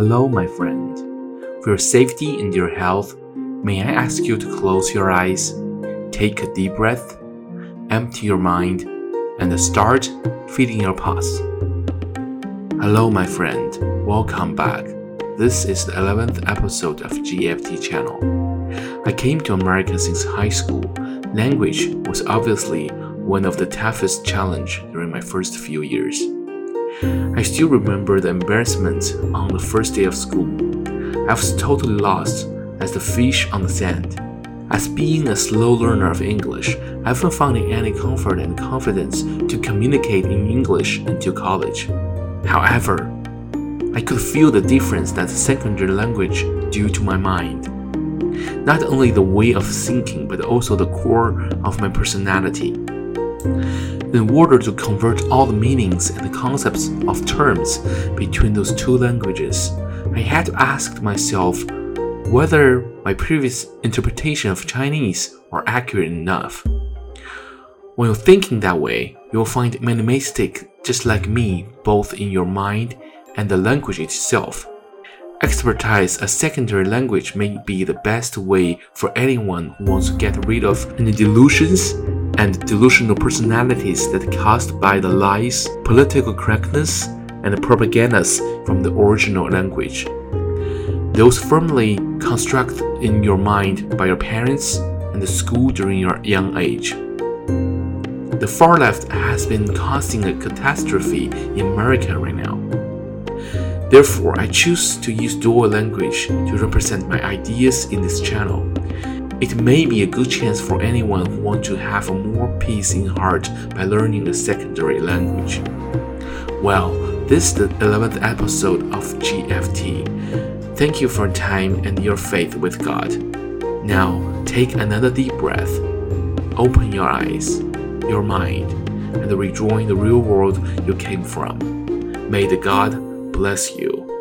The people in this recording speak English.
Hello, my friend. For your safety and your health, may I ask you to close your eyes, take a deep breath, empty your mind, and start feeding your pulse. Hello, my friend. Welcome back. This is the 11th episode of GFT channel. I came to America since high school. Language was obviously one of the toughest challenge during my first few years. I still remember the embarrassment on the first day of school. I was totally lost as the fish on the sand. As being a slow learner of English, I haven't found any comfort and confidence to communicate in English until college. However, I could feel the difference that secondary language due to my mind. Not only the way of thinking, but also the core of my personality. In order to convert all the meanings and the concepts of terms between those two languages, I had to ask myself whether my previous interpretation of Chinese were accurate enough. When you're thinking that way, you'll find many mistakes just like me, both in your mind and the language itself. Expertise a secondary language may be the best way for anyone who wants to get rid of any delusions and delusional personalities that caused by the lies, political correctness, and propagandas from the original language. Those firmly constructed in your mind by your parents and the school during your young age. The far left has been causing a catastrophe in America right now. Therefore, I choose to use dual language to represent my ideas in this channel. It may be a good chance for anyone who wants to have more peace in heart by learning a secondary language. Well, this is the 11th episode of GFT. Thank you for time and your faith with God. Now, take another deep breath. Open your eyes, your mind, and rejoin the real world you came from. May the God bless you.